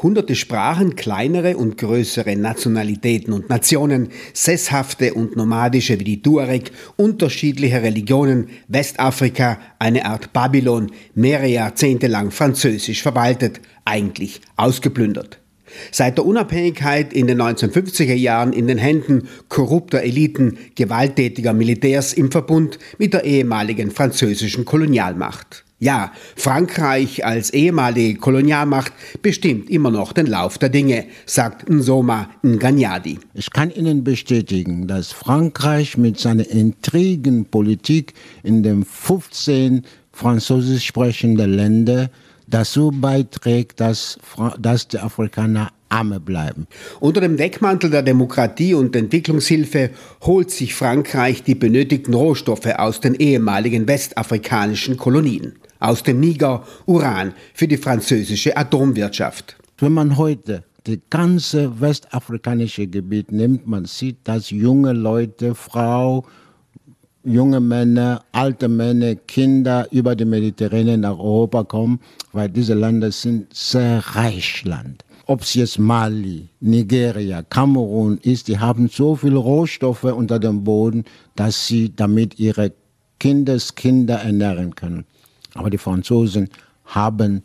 Hunderte Sprachen, kleinere und größere Nationalitäten und Nationen, sesshafte und nomadische wie die Tuareg, unterschiedliche Religionen, Westafrika, eine Art Babylon, mehrere Jahrzehnte lang französisch verwaltet, eigentlich ausgeplündert. Seit der Unabhängigkeit in den 1950er Jahren in den Händen korrupter Eliten, gewalttätiger Militärs im Verbund mit der ehemaligen französischen Kolonialmacht. Ja, Frankreich als ehemalige Kolonialmacht bestimmt immer noch den Lauf der Dinge, sagt Nsoma Nganyadi. Ich kann Ihnen bestätigen, dass Frankreich mit seiner Intrigenpolitik in den 15 französisch sprechenden Ländern dazu beiträgt, dass, dass die Afrikaner Arme bleiben. Unter dem Deckmantel der Demokratie und Entwicklungshilfe holt sich Frankreich die benötigten Rohstoffe aus den ehemaligen westafrikanischen Kolonien aus dem Niger Uran für die französische Atomwirtschaft. Wenn man heute das ganze westafrikanische Gebiet nimmt, man sieht, dass junge Leute, Frau, junge Männer, alte Männer, Kinder über die Mediterranean nach Europa kommen, weil diese Länder sind sehr reich Land. Ob es jetzt Mali, Nigeria, Kamerun ist, die haben so viele Rohstoffe unter dem Boden, dass sie damit ihre Kindeskinder ernähren können. Aber die Franzosen haben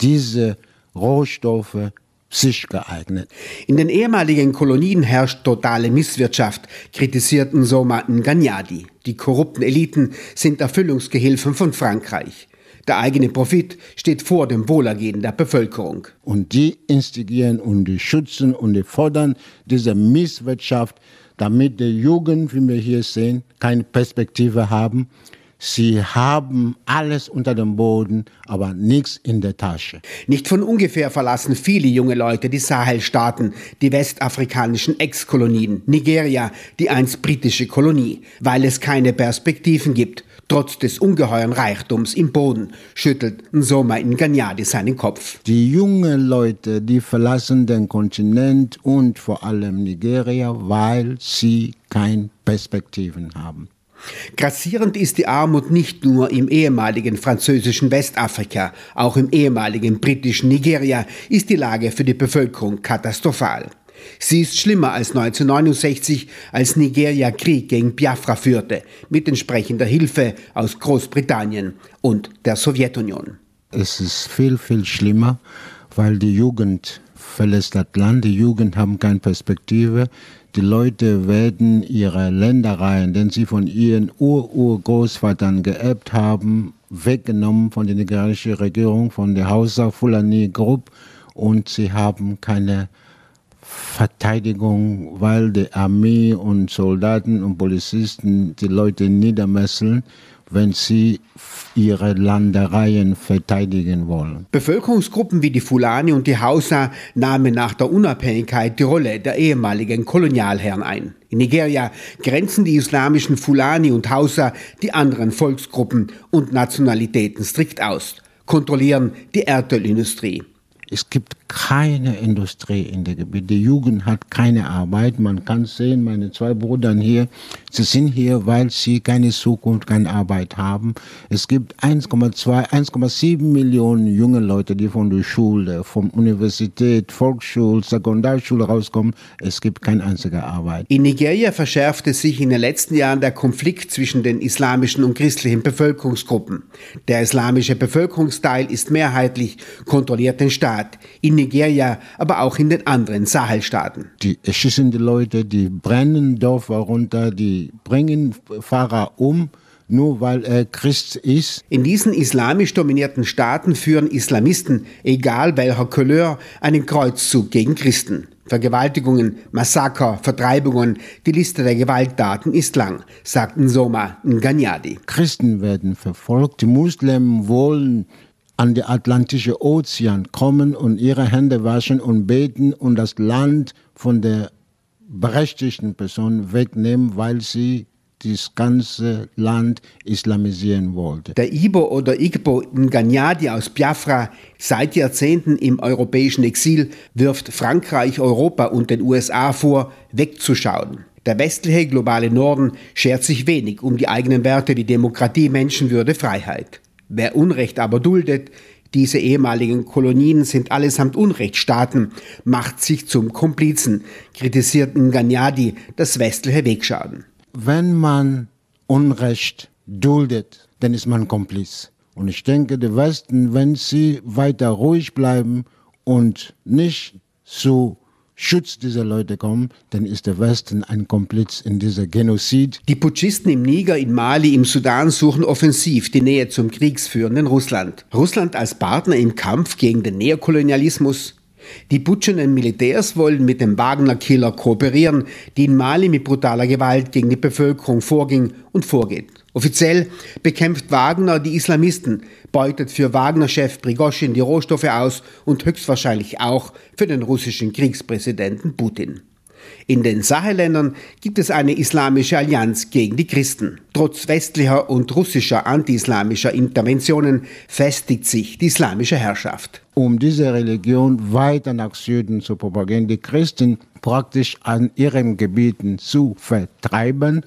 diese Rohstoffe sich geeignet. In den ehemaligen Kolonien herrscht totale Misswirtschaft, kritisierten Soma Nganyadi. Die korrupten Eliten sind Erfüllungsgehilfen von Frankreich. Der eigene Profit steht vor dem Wohlergehen der Bevölkerung. Und die instigieren und die schützen und die fordern diese Misswirtschaft, damit die Jugend, wie wir hier sehen, keine Perspektive haben Sie haben alles unter dem Boden, aber nichts in der Tasche. Nicht von ungefähr verlassen viele junge Leute die Sahelstaaten, die westafrikanischen Ex-Kolonien, Nigeria, die einst britische Kolonie, weil es keine Perspektiven gibt. Trotz des ungeheuren Reichtums im Boden schüttelt Nsoma Nganyadi seinen Kopf. Die jungen Leute, die verlassen den Kontinent und vor allem Nigeria, weil sie keine Perspektiven haben. Grassierend ist die Armut nicht nur im ehemaligen französischen Westafrika, auch im ehemaligen britischen Nigeria ist die Lage für die Bevölkerung katastrophal. Sie ist schlimmer als 1969, als Nigeria Krieg gegen Biafra führte, mit entsprechender Hilfe aus Großbritannien und der Sowjetunion. Es ist viel, viel schlimmer, weil die Jugend verlässt das Land, die Jugend haben keine Perspektive, die Leute werden ihre Ländereien, den sie von ihren Ur-Urgroßvatern geerbt haben, weggenommen von der nigerianischen Regierung, von der Hausa Fulani Group. Und sie haben keine Verteidigung, weil die Armee und Soldaten und Polizisten die Leute niedermesseln wenn sie ihre Landereien verteidigen wollen. Bevölkerungsgruppen wie die Fulani und die Hausa nahmen nach der Unabhängigkeit die Rolle der ehemaligen Kolonialherren ein. In Nigeria grenzen die islamischen Fulani und Hausa die anderen Volksgruppen und Nationalitäten strikt aus, kontrollieren die Erdölindustrie. Es gibt keine Industrie in dem Gebiet. Die Jugend hat keine Arbeit. Man kann sehen, meine zwei Brüder hier, sie sind hier, weil sie keine Zukunft, keine Arbeit haben. Es gibt 1,2, 1,7 Millionen junge Leute, die von der Schule, von Universität, Volksschule, Sekundarschule rauskommen. Es gibt keine einzige Arbeit. In Nigeria verschärfte sich in den letzten Jahren der Konflikt zwischen den islamischen und christlichen Bevölkerungsgruppen. Der islamische Bevölkerungsteil ist mehrheitlich, kontrolliert den Staat. In Nigeria, aber auch in den anderen Sahelstaaten. Die erschießen die Leute, die brennen Dörfer runter, die bringen Fahrer um nur weil er Christ ist. In diesen islamisch dominierten Staaten führen Islamisten, egal welcher Couleur, einen Kreuzzug gegen Christen. Vergewaltigungen, Massaker, Vertreibungen, die Liste der Gewalttaten ist lang, sagt Nsoma Nganyadi. Christen werden verfolgt, die Muslimen wollen an den Atlantischen Ozean kommen und ihre Hände waschen und beten und das Land von der berechtigten Person wegnehmen, weil sie das ganze Land islamisieren wollte. Der Ibo oder Igbo Nganyadi aus Biafra, seit Jahrzehnten im europäischen Exil, wirft Frankreich, Europa und den USA vor, wegzuschauen. Der westliche globale Norden schert sich wenig um die eigenen Werte wie Demokratie, Menschenwürde, Freiheit. Wer Unrecht aber duldet, Diese ehemaligen Kolonien sind allesamt Unrechtsstaaten, macht sich zum Komplizen, kritisiert Nganyadi das westliche Wegschauen. Wenn man Unrecht duldet, dann ist man Kompliz. Und ich denke, der Westen, wenn sie weiter ruhig bleiben und nicht zu Schutz dieser Leute kommen, dann ist der Westen ein Kompliz in dieser Genozid. Die Putschisten im Niger, in Mali, im Sudan suchen offensiv die Nähe zum kriegsführenden Russland. Russland als Partner im Kampf gegen den Neokolonialismus. Die putschenden Militärs wollen mit dem Wagner-Killer kooperieren, die in Mali mit brutaler Gewalt gegen die Bevölkerung vorging und vorgeht. Offiziell bekämpft Wagner die Islamisten, beutet für Wagner-Chef Prigoschin die Rohstoffe aus und höchstwahrscheinlich auch für den russischen Kriegspräsidenten Putin. In den Sahelländern gibt es eine islamische Allianz gegen die Christen. Trotz westlicher und russischer anti-islamischer Interventionen festigt sich die islamische Herrschaft. Um diese Religion weiter nach Süden zu propagieren, die Christen praktisch an ihren Gebieten zu vertreiben